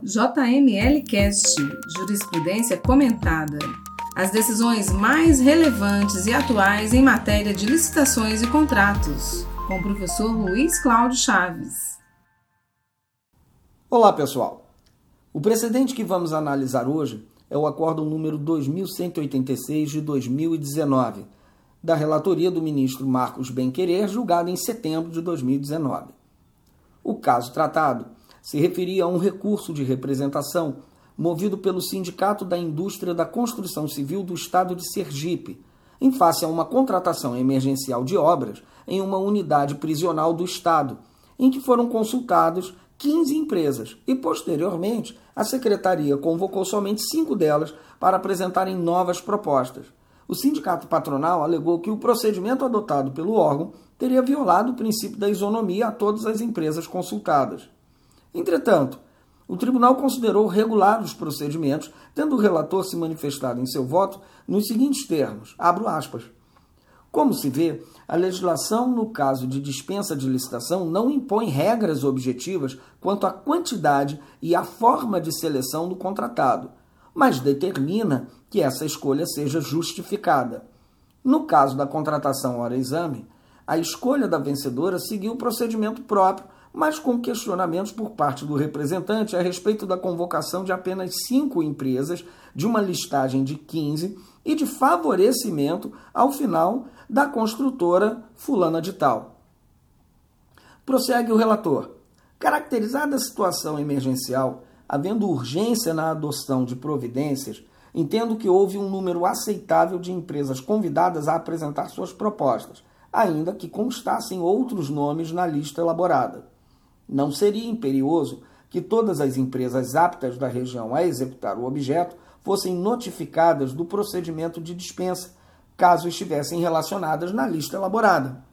JML Cast Jurisprudência Comentada. As decisões mais relevantes e atuais em matéria de licitações e contratos. Com o professor Luiz Cláudio Chaves. Olá, pessoal. O precedente que vamos analisar hoje é o Acórdão número 2186 de 2019, da relatoria do ministro Marcos Benquerer, julgado em setembro de 2019. O caso tratado se referia a um recurso de representação movido pelo Sindicato da Indústria da Construção Civil do Estado de Sergipe, em face a uma contratação emergencial de obras em uma unidade prisional do Estado, em que foram consultados 15 empresas e, posteriormente, a Secretaria convocou somente cinco delas para apresentarem novas propostas. O sindicato patronal alegou que o procedimento adotado pelo órgão teria violado o princípio da isonomia a todas as empresas consultadas. Entretanto, o tribunal considerou regular os procedimentos, tendo o relator se manifestado em seu voto nos seguintes termos: abro aspas. Como se vê, a legislação no caso de dispensa de licitação não impõe regras objetivas quanto à quantidade e à forma de seleção do contratado, mas determina que essa escolha seja justificada. No caso da contratação hora-exame, a escolha da vencedora seguiu o procedimento próprio mas com questionamentos por parte do representante a respeito da convocação de apenas cinco empresas, de uma listagem de 15 e de favorecimento ao final da construtora fulana de tal. Prossegue o relator. Caracterizada a situação emergencial, havendo urgência na adoção de providências, entendo que houve um número aceitável de empresas convidadas a apresentar suas propostas, ainda que constassem outros nomes na lista elaborada. Não seria imperioso que todas as empresas aptas da região a executar o objeto fossem notificadas do procedimento de dispensa, caso estivessem relacionadas na lista elaborada.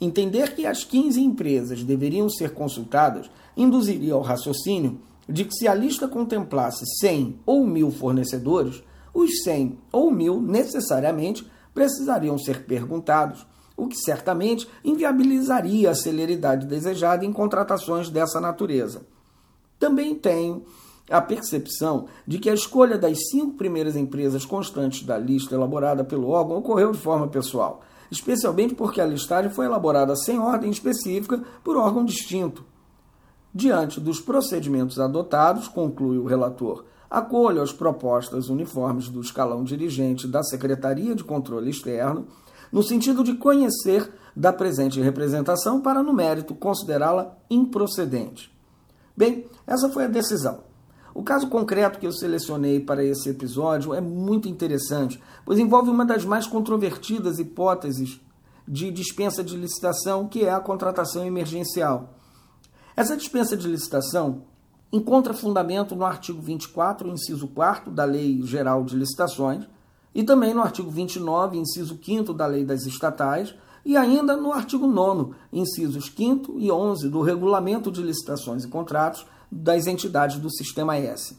Entender que as 15 empresas deveriam ser consultadas induziria ao raciocínio de que se a lista contemplasse 100 ou 1000 fornecedores, os 100 ou 1000 necessariamente precisariam ser perguntados o que certamente inviabilizaria a celeridade desejada em contratações dessa natureza. Também tenho a percepção de que a escolha das cinco primeiras empresas constantes da lista elaborada pelo órgão ocorreu de forma pessoal, especialmente porque a listagem foi elaborada sem ordem específica por órgão distinto. Diante dos procedimentos adotados, conclui o relator, acolho as propostas uniformes do escalão dirigente da Secretaria de Controle Externo no sentido de conhecer da presente representação para, no mérito, considerá-la improcedente. Bem, essa foi a decisão. O caso concreto que eu selecionei para esse episódio é muito interessante, pois envolve uma das mais controvertidas hipóteses de dispensa de licitação, que é a contratação emergencial. Essa dispensa de licitação encontra fundamento no artigo 24, inciso 4 da Lei Geral de Licitações, e também no artigo 29, inciso 5 da Lei das Estatais, e ainda no artigo 9, incisos 5 e 11 do Regulamento de Licitações e Contratos das entidades do Sistema S.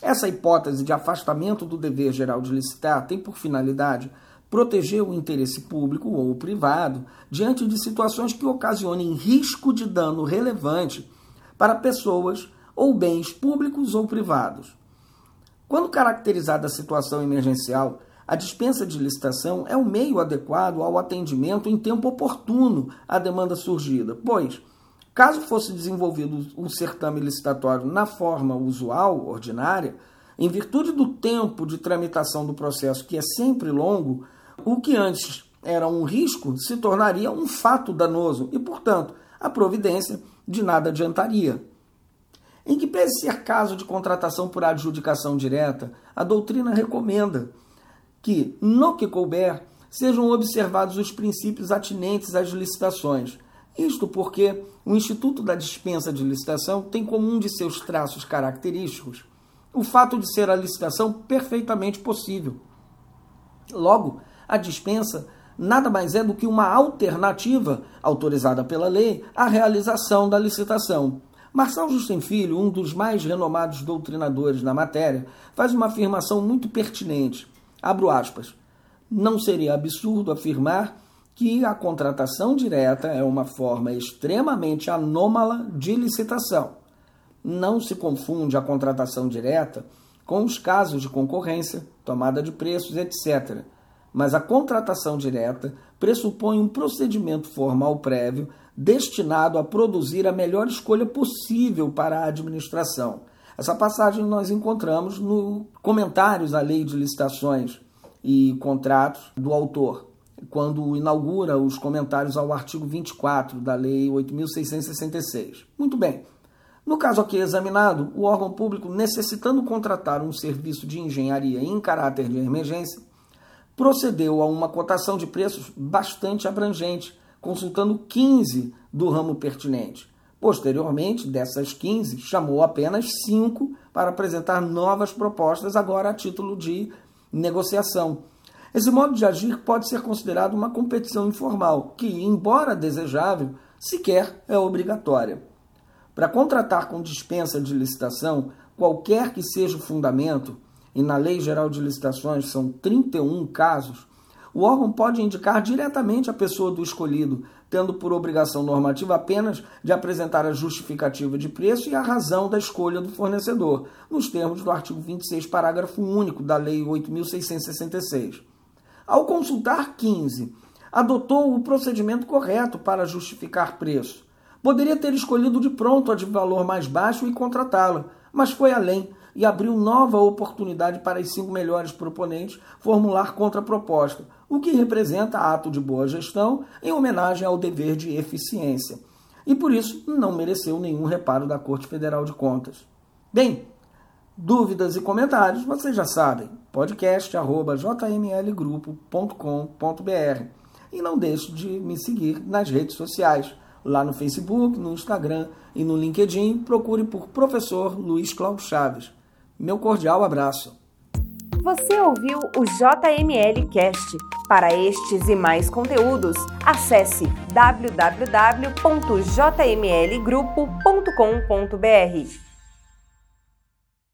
Essa hipótese de afastamento do dever geral de licitar tem por finalidade proteger o interesse público ou privado diante de situações que ocasionem risco de dano relevante para pessoas ou bens públicos ou privados. Quando caracterizada a situação emergencial, a dispensa de licitação é o meio adequado ao atendimento em tempo oportuno à demanda surgida, pois, caso fosse desenvolvido o certame licitatório na forma usual, ordinária, em virtude do tempo de tramitação do processo, que é sempre longo, o que antes era um risco se tornaria um fato danoso e, portanto, a providência de nada adiantaria. Em que pese ser caso de contratação por adjudicação direta, a doutrina recomenda que, no que couber, sejam observados os princípios atinentes às licitações. Isto porque o Instituto da Dispensa de Licitação tem como um de seus traços característicos o fato de ser a licitação perfeitamente possível. Logo, a dispensa nada mais é do que uma alternativa, autorizada pela lei, à realização da licitação. Marçal Justin Filho, um dos mais renomados doutrinadores na matéria, faz uma afirmação muito pertinente. Abro aspas. Não seria absurdo afirmar que a contratação direta é uma forma extremamente anômala de licitação. não se confunde a contratação direta com os casos de concorrência, tomada de preços, etc. Mas a contratação direta pressupõe um procedimento formal prévio destinado a produzir a melhor escolha possível para a administração. Essa passagem nós encontramos no comentários à Lei de Licitações e Contratos do autor, quando inaugura os comentários ao artigo 24 da Lei 8.666. Muito bem. No caso aqui examinado, o órgão público, necessitando contratar um serviço de engenharia em caráter de emergência, procedeu a uma cotação de preços bastante abrangente, consultando 15 do ramo pertinente. Posteriormente, dessas 15, chamou apenas 5 para apresentar novas propostas, agora a título de negociação. Esse modo de agir pode ser considerado uma competição informal, que, embora desejável, sequer é obrigatória. Para contratar com dispensa de licitação, qualquer que seja o fundamento, e na Lei Geral de Licitações são 31 casos, o órgão pode indicar diretamente a pessoa do escolhido, tendo por obrigação normativa apenas de apresentar a justificativa de preço e a razão da escolha do fornecedor, nos termos do artigo 26, parágrafo único da Lei 8.666. Ao consultar 15, adotou o procedimento correto para justificar preço Poderia ter escolhido de pronto a de valor mais baixo e contratá-la, mas foi além e abriu nova oportunidade para os cinco melhores proponentes formular contraproposta, o que representa ato de boa gestão em homenagem ao dever de eficiência. E por isso não mereceu nenhum reparo da Corte Federal de Contas. Bem, dúvidas e comentários vocês já sabem, podcast.jmlgrupo.com.br e não deixe de me seguir nas redes sociais lá no Facebook, no Instagram e no LinkedIn, procure por Professor Luiz Cláudio Chaves. Meu cordial abraço. Você ouviu o JML Cast. Para estes e mais conteúdos, acesse www.jmlgrupo.com.br.